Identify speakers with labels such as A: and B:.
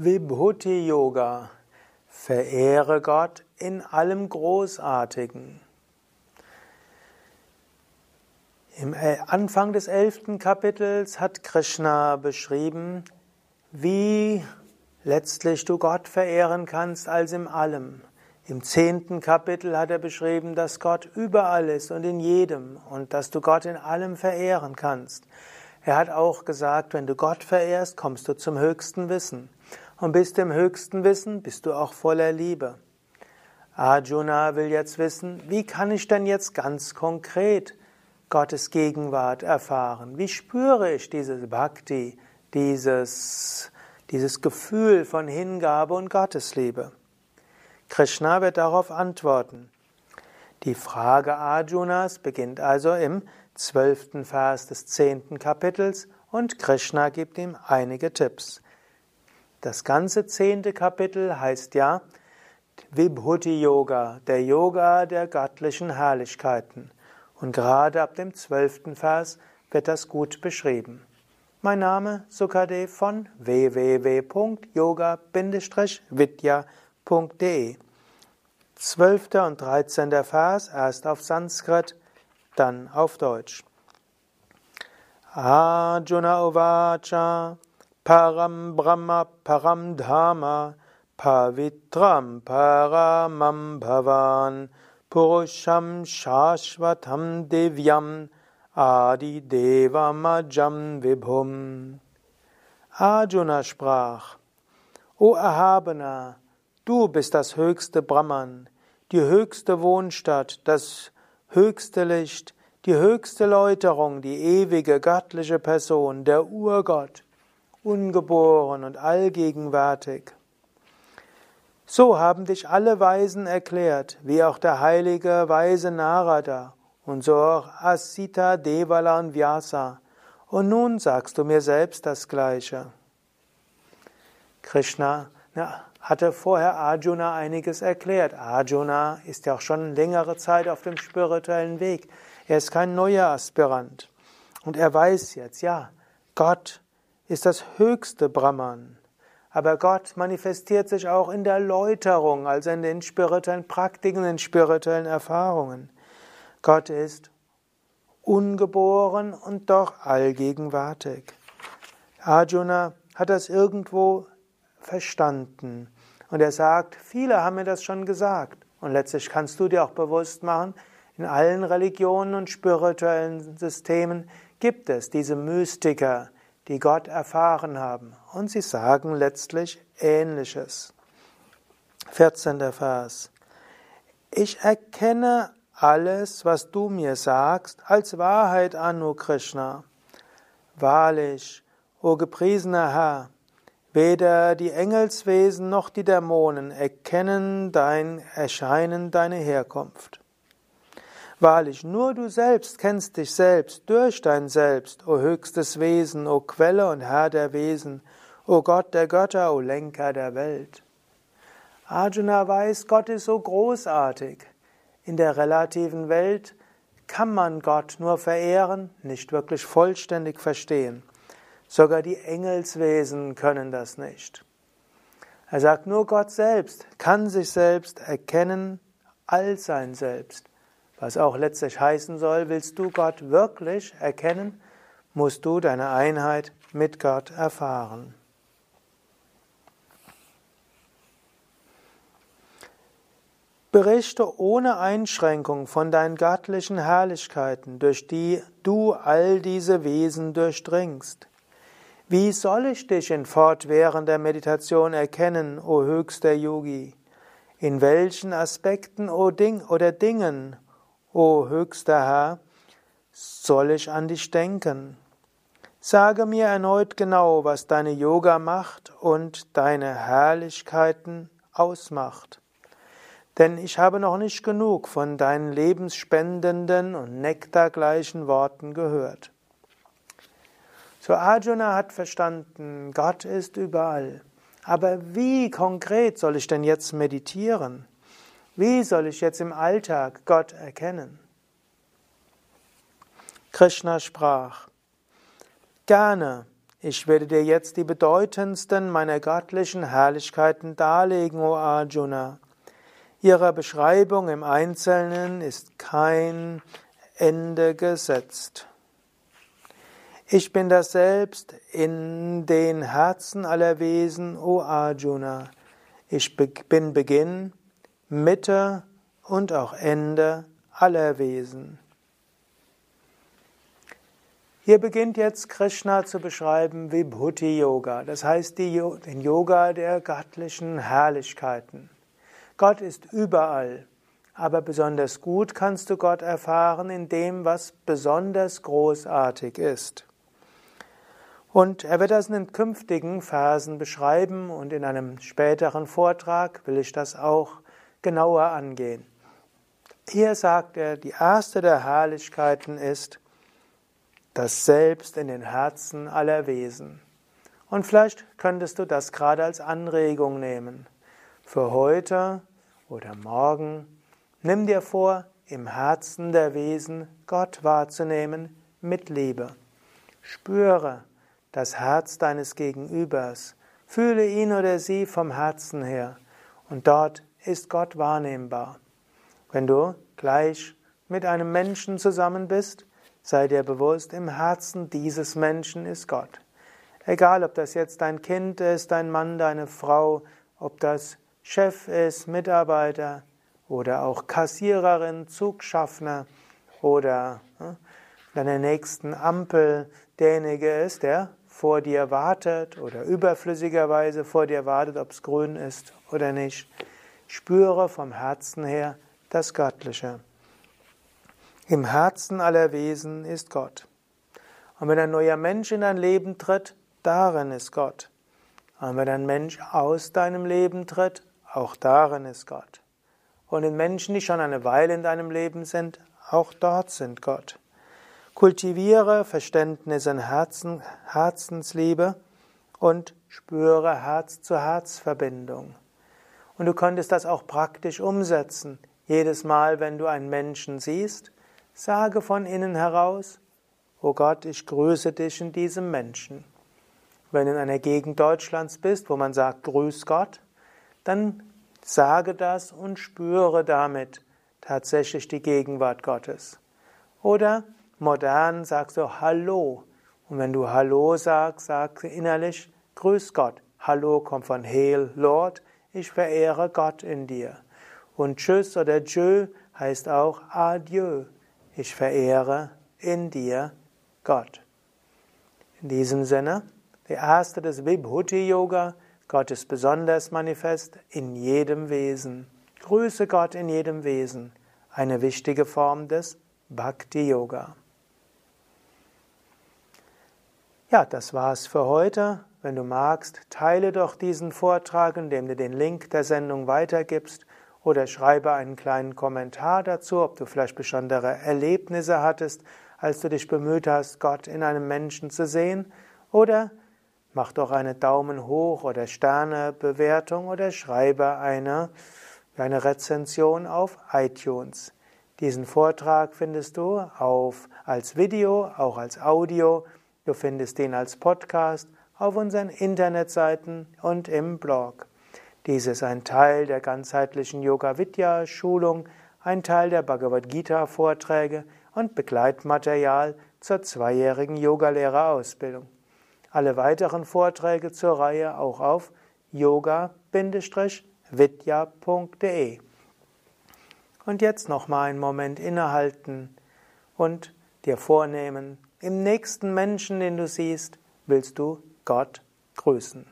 A: Vibhuti Yoga. Verehre Gott in allem Großartigen. Im Anfang des elften Kapitels hat Krishna beschrieben, wie letztlich du Gott verehren kannst als im Allem. Im zehnten Kapitel hat er beschrieben, dass Gott überall ist und in jedem und dass du Gott in allem verehren kannst. Er hat auch gesagt, wenn du Gott verehrst, kommst du zum höchsten Wissen. Und bist du im höchsten Wissen, bist du auch voller Liebe. Arjuna will jetzt wissen, wie kann ich denn jetzt ganz konkret Gottes Gegenwart erfahren? Wie spüre ich dieses Bhakti, dieses, dieses Gefühl von Hingabe und Gottesliebe? Krishna wird darauf antworten. Die Frage Arjunas beginnt also im zwölften Vers des zehnten Kapitels und Krishna gibt ihm einige Tipps. Das ganze zehnte Kapitel heißt ja Vibhuti Yoga, der Yoga der göttlichen Herrlichkeiten. Und gerade ab dem zwölften Vers wird das gut beschrieben. Mein Name Sukadev von www.yoga-vidya.de Zwölfter und dreizehnter Vers, erst auf Sanskrit, dann auf Deutsch. Arjuna Uvacha Param Brahma Param Dhamma Pavitram Paramam Bhavan Purusham Shashvatam Devyam Adi Devamajam Vibhum. Arjuna sprach, O Erhabener, du bist das höchste Brahman, die höchste Wohnstadt, das höchste Licht, die höchste Läuterung, die ewige göttliche Person, der Urgott, ungeboren und allgegenwärtig. So haben dich alle Weisen erklärt, wie auch der heilige Weise Narada und so auch Asita, Devala und Vyasa. Und nun sagst du mir selbst das Gleiche. Krishna na, hatte vorher Arjuna einiges erklärt. Arjuna ist ja auch schon längere Zeit auf dem spirituellen Weg. Er ist kein neuer Aspirant. Und er weiß jetzt, ja, Gott ist das höchste Brahman. Aber Gott manifestiert sich auch in der Läuterung, also in den spirituellen Praktiken, in den spirituellen Erfahrungen. Gott ist ungeboren und doch allgegenwärtig. Arjuna hat das irgendwo verstanden. Und er sagt, viele haben mir das schon gesagt. Und letztlich kannst du dir auch bewusst machen, in allen Religionen und spirituellen Systemen gibt es diese Mystiker, die Gott erfahren haben. Und sie sagen letztlich Ähnliches. 14. Vers. Ich erkenne alles, was du mir sagst, als Wahrheit an, O Krishna. Wahrlich, o gepriesener Herr, Weder die Engelswesen noch die Dämonen erkennen dein Erscheinen, deine Herkunft. Wahrlich, nur du selbst kennst dich selbst durch dein Selbst, o höchstes Wesen, o Quelle und Herr der Wesen, o Gott der Götter, o Lenker der Welt. Arjuna weiß, Gott ist so großartig. In der relativen Welt kann man Gott nur verehren, nicht wirklich vollständig verstehen. Sogar die Engelswesen können das nicht. Er sagt, nur Gott selbst kann sich selbst erkennen als sein Selbst. Was auch letztlich heißen soll, willst du Gott wirklich erkennen, musst du deine Einheit mit Gott erfahren. Berichte ohne Einschränkung von deinen göttlichen Herrlichkeiten, durch die du all diese Wesen durchdringst. Wie soll ich dich in fortwährender Meditation erkennen, o höchster Yogi? In welchen Aspekten o Ding oder Dingen, o höchster Herr, soll ich an dich denken? Sage mir erneut genau, was deine Yoga macht und deine Herrlichkeiten ausmacht. Denn ich habe noch nicht genug von deinen lebensspendenden und nektargleichen Worten gehört. So Arjuna hat verstanden, Gott ist überall. Aber wie konkret soll ich denn jetzt meditieren? Wie soll ich jetzt im Alltag Gott erkennen? Krishna sprach, Gerne Ich werde dir jetzt die bedeutendsten meiner göttlichen Herrlichkeiten darlegen, o Arjuna. Ihrer Beschreibung im Einzelnen ist kein Ende gesetzt. Ich bin das Selbst in den Herzen aller Wesen, o Arjuna. Ich bin Beginn, Mitte und auch Ende aller Wesen. Hier beginnt jetzt Krishna zu beschreiben Vibhuti Yoga, das heißt den Yoga der göttlichen Herrlichkeiten. Gott ist überall, aber besonders gut kannst du Gott erfahren in dem, was besonders großartig ist. Und er wird das in den künftigen Versen beschreiben und in einem späteren Vortrag will ich das auch genauer angehen. Hier sagt er, die erste der Herrlichkeiten ist, das Selbst in den Herzen aller Wesen. Und vielleicht könntest du das gerade als Anregung nehmen. Für heute oder morgen nimm dir vor, im Herzen der Wesen Gott wahrzunehmen mit Liebe. Spüre das Herz deines Gegenübers. Fühle ihn oder sie vom Herzen her. Und dort ist Gott wahrnehmbar. Wenn du gleich mit einem Menschen zusammen bist, Sei dir bewusst, im Herzen dieses Menschen ist Gott. Egal, ob das jetzt dein Kind ist, dein Mann, deine Frau, ob das Chef ist, Mitarbeiter oder auch Kassiererin, Zugschaffner oder ne, deiner nächsten Ampel derjenige ist, der vor dir wartet oder überflüssigerweise vor dir wartet, ob es grün ist oder nicht. Spüre vom Herzen her das Göttliche. Im Herzen aller Wesen ist Gott. Und wenn ein neuer Mensch in dein Leben tritt, darin ist Gott. Und wenn ein Mensch aus deinem Leben tritt, auch darin ist Gott. Und in Menschen, die schon eine Weile in deinem Leben sind, auch dort sind Gott. Kultiviere Verständnis in Herzen, Herzensliebe und spüre Herz-zu-Herz-Verbindung. Und du könntest das auch praktisch umsetzen. Jedes Mal, wenn du einen Menschen siehst, Sage von innen heraus, O Gott, ich grüße dich in diesem Menschen. Wenn du in einer Gegend Deutschlands bist, wo man sagt, grüß Gott, dann sage das und spüre damit tatsächlich die Gegenwart Gottes. Oder modern sagst du Hallo. Und wenn du Hallo sagst, sagst du innerlich, grüß Gott. Hallo kommt von Hail, Lord, ich verehre Gott in dir. Und Tschüss oder Tschö heißt auch Adieu ich verehre in dir Gott. In diesem Sinne, der erste des Vibhuti Yoga, Gott ist besonders manifest in jedem Wesen. Grüße Gott in jedem Wesen, eine wichtige Form des Bhakti Yoga. Ja, das war's für heute. Wenn du magst, teile doch diesen Vortrag, indem du den Link der Sendung weitergibst oder schreibe einen kleinen Kommentar dazu, ob du vielleicht besondere Erlebnisse hattest, als du dich bemüht hast, Gott in einem Menschen zu sehen, oder mach doch eine Daumen hoch oder Sternebewertung oder schreibe eine, eine Rezension auf iTunes. Diesen Vortrag findest du auf, als Video, auch als Audio. Du findest ihn als Podcast auf unseren Internetseiten und im Blog. Dies ist ein Teil der ganzheitlichen Yoga Vidya Schulung, ein Teil der Bhagavad Gita Vorträge und Begleitmaterial zur zweijährigen Yogalehrerausbildung. Alle weiteren Vorträge zur Reihe auch auf yoga-vidya.de. Und jetzt noch mal einen Moment innehalten und dir vornehmen, im nächsten Menschen, den du siehst, willst du Gott grüßen.